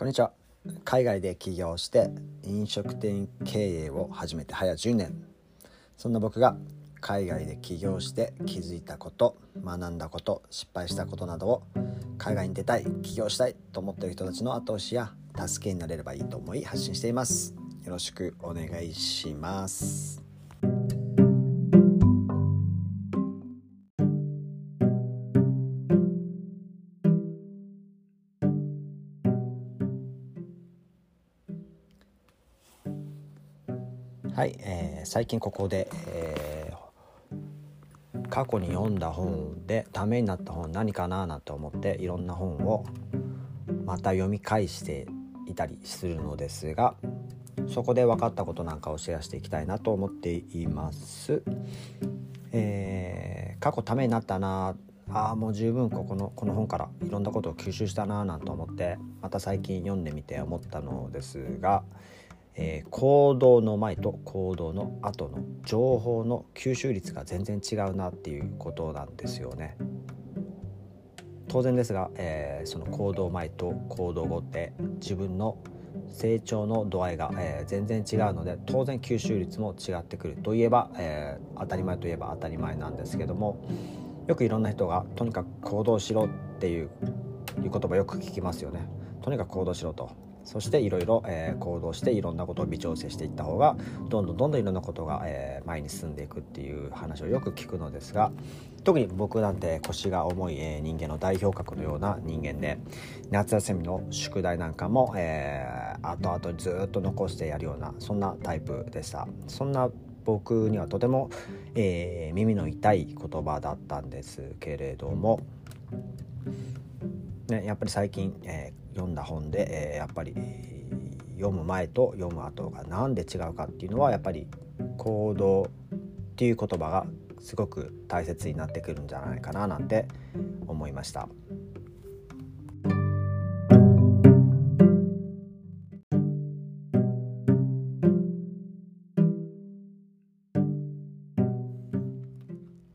こんにちは。海外で起業して飲食店経営を始めて早10年。そんな僕が海外で起業して気づいたこと学んだこと失敗したことなどを海外に出たい起業したいと思っている人たちの後押しや助けになれればいいと思い発信しています。よろしくお願いします。はい、えー、最近ここで、えー、過去に読んだ本でためになった本何かななんて思っていろんな本をまた読み返していたりするのですがそこで分かったことなんかをシェアしていきたいなと思っています。えー、過去ためになったなあもう十分ここのこの本からいろんなことを吸収したななんて思ってまた最近読んでみて思ったのですが、えー、行動の前と行動の後の情報の吸収率が全然違うなっていうことなんですよね。当然ですが、えー、その行動前と行動後って自分の成長の度合いが、えー、全然違うので当然吸収率も違ってくるといえば、えー、当たり前といえば当たり前なんですけどもよくいろんな人がとにかく行動しろっていういう言葉よく聞きますよね。とにかく行動しろとそしていろいろ行動していろんなことを微調整していった方がどんどんどんどんいろんなことが、えー、前に進んでいくっていう話をよく聞くのですが特に僕なんて腰が重い、えー、人間の代表格のような人間で夏休みの宿題なんかも、えー、後々ずっと残してやるようなそんなタイプでした。そんな僕にはとても、えー、耳の痛い言葉だったんですけれども、ね、やっぱり最近、えー、読んだ本で、え、やっぱり読む前と読む後が何で違うかっていうのはやっぱり行動っていう言葉がすごく大切になってくるんじゃないかななんて思いました。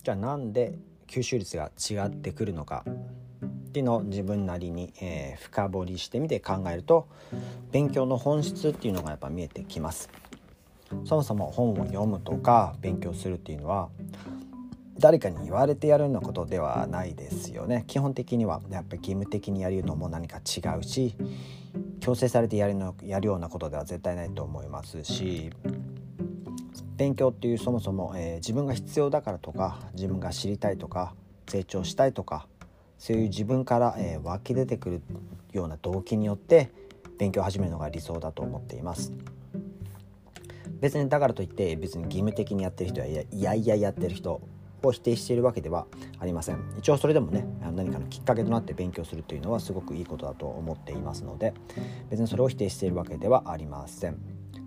じゃあなんで吸収率が違ってくるのかっていうのを自分なりに、えー、深掘りしてみて考えると勉強の本質っていうのがやっぱ見えてきます。そもそも本を読むとか勉強するっていうのは誰かに言われてやるようなことではないですよね基本的にはやっぱり義務的にやるのも何か違うし強制されてやるのやるようなことでは絶対ないと思いますし勉強っていうそもそも、えー、自分が必要だからとか自分が知りたいとか成長したいとかそういう自分から、えー、湧き出てくるような動機によって勉強を始めるのが理想だと思っています。別にだからといって別に義務的にやってる人やいやいややってる人を否定しているわけではありません。一応それでもね何かのきっかけとなって勉強するというのはすごくいいことだと思っていますので別にそれを否定しているわけではありません。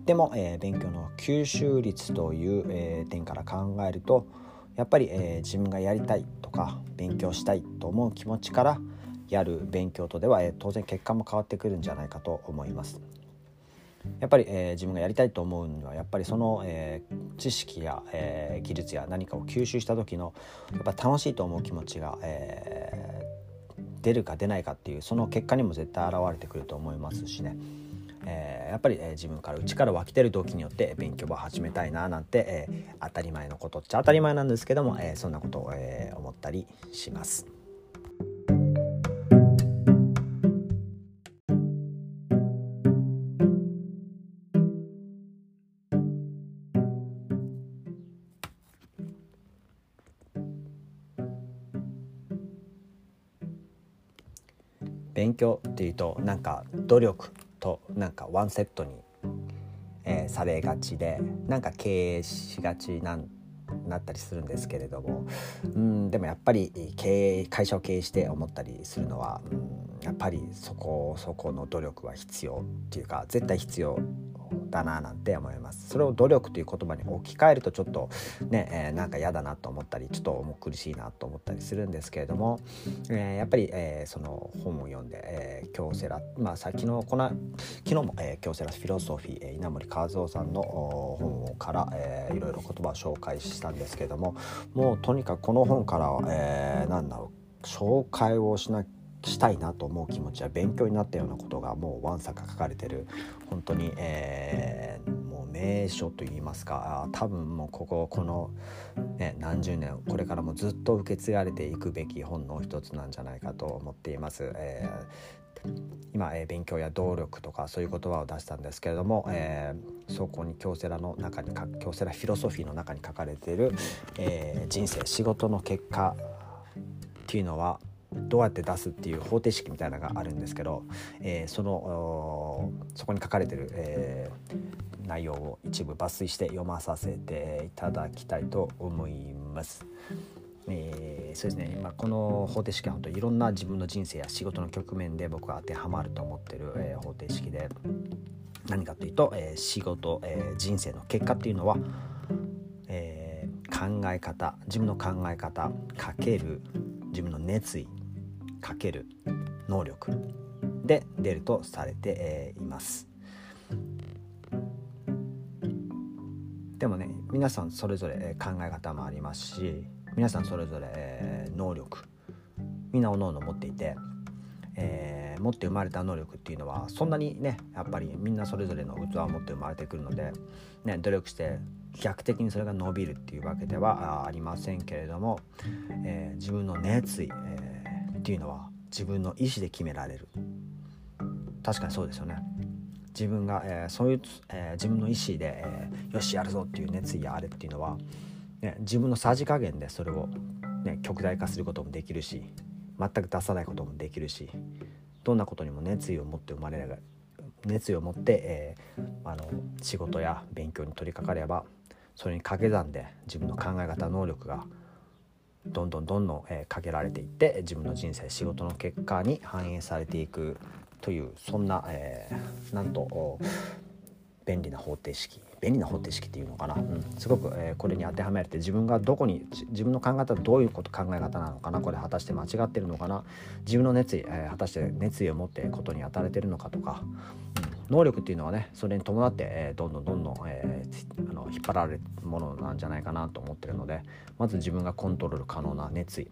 でも、えー、勉強の吸収率という、えー、点から考えるとやっぱり、えー、自分がやりたいとか勉強したいと思う気持ちからやる勉強とでは、えー、当然結果も変わってくるんじゃないかと思います。やっぱり、えー、自分がやりたいと思うにはやっぱりその、えー、知識や、えー、技術や何かを吸収した時のやっぱ楽しいと思う気持ちが、えー、出るか出ないかっていうその結果にも絶対現れてくると思いますしね。えー、やっぱり、え、自分から内から湧き出る動機によって勉強を始めたいななんて、え、当たり前のことっちゃ当たり前なんですけども、えそんなことを、え思ったりします。勉強っていうとなんか努力となんかワンセットに、えー、されがちでなんか経営しがちなんなったりするんですけれどもうんでもやっぱり経営会社を経営して思ったりするのはうんやっぱりそこそこの努力は必要っていうか絶対必要だななんて思います。それを努力という言葉に置き換えるとちょっとね、えー、なんか嫌だなと思ったりちょっと重苦しいなと思ったりするんですけれども、えー、やっぱり、えー、その本を読んで、えー、京セラまあさ昨日この昨日も、えー、京セラフィロソフィー、え、稲森和夫さんの本から、えー、いろいろ言葉を紹介したんですけれどももうとにかくこの本からは、えー、なんだろう紹介をしなきゃしたいなと思う気持ちは勉強になったようなことがもうわんさか書かれてる本当に、えー、もう名所といいますか多分もうこここの、ね、何十年これからもずっと受け継がれていくべき本の一つなんじゃないかと思っています。えー、今、えー、勉強や動力とかそういう言葉を出したんですけれども、えー、そこに京セラの中に京セラフィロソフィーの中に書かれている、えー、人生仕事の結果っていうのはどうやって出すっていう方程式みたいなのがあるんですけど、えー、そのそこに書かれてる、えー、内容を一部抜粋して読まさせていただきたいと思います。えー、そうですね今この方程式は本当いろんな自分の人生や仕事の局面で僕は当てはまると思ってる、えー、方程式で何かというと、えー、仕事、え人生の結果っていうのは、え考え方自分の考え方かける自分の熱意かける能力で出るとされています。でもね皆さんそれぞれ考え方もありますし皆さんそれぞれ能力みんなおのおの持っていて、えー、持って生まれた能力っていうのはそんなにねやっぱりみんなそれぞれの器を持って生まれてくるので、ね、努力して逆的にそれが伸びるっていうわけではありませんけれども、えー、自分の熱意、えー、っていうのは自分の意思で決められる。確かにそうですよね。自分が、えー、そういう、えー、自分の意思で、えー、よしやるぞっていう熱意やあれっていうのは、ね、自分のさじ加減でそれを、ね、極大化することもできるし全く出さないこともできるしどんなことにも熱意を持って生まれる熱意を持って、えー、あの仕事や勉強に取り掛かればそれに掛け算で自分の考え方能力がどんどんどんどん、えー、かけられていって自分の人生仕事の結果に反映されていくというそんな、えー、なんと便利な方程式便利な方程式っていうのかな、うん、すごく、えー、これに当てはめられて自分がどこに自分の考え方どういうこと考え方なのかな。これ果たして間違ってるのかな。自分の熱意、えー、果たして熱意を持ってことに当たれてるのかとか、うん、能力っていうのはねそれに伴って、えー、どんどんどんどん、えー、あの引っ張られるものなんじゃないかなと思ってるのでまず自分がコントロール可能な熱意。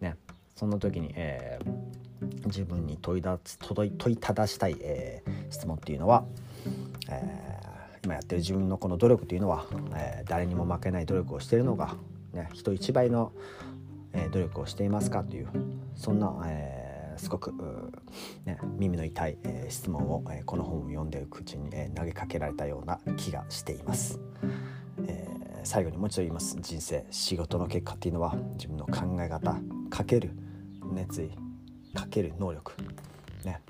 ね。そんな時に、えー、自分に問いだ問い問いただしたい、えー、質問っていうのは、えー今やってる自分のこの努力というのは、えー、誰にも負けない努力をしてるのが、ね、人一倍の、えー、努力をしていますかというそんな、えー、すごく、ね、耳の痛い、えー、質問を、えー、この本を読んでいくうちに、えー、投げかけられたような気がしています。えー、最後にもう一度言います。人生仕事の結果っていうのは自分の考え方かける熱意かける能力。ね。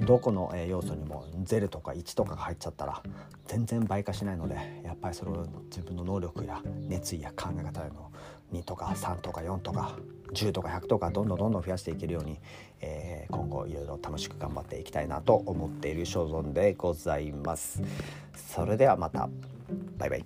どこの要素にも0とか1とかが入っちゃったら全然倍化しないのでやっぱりそれを自分の能力や熱意や考え方の2とか3とか4とか10とか100とかどんどんどんどん増やしていけるように、えー、今後いろいろ楽しく頑張っていきたいなと思っている所存でございます。それではまたバイバイ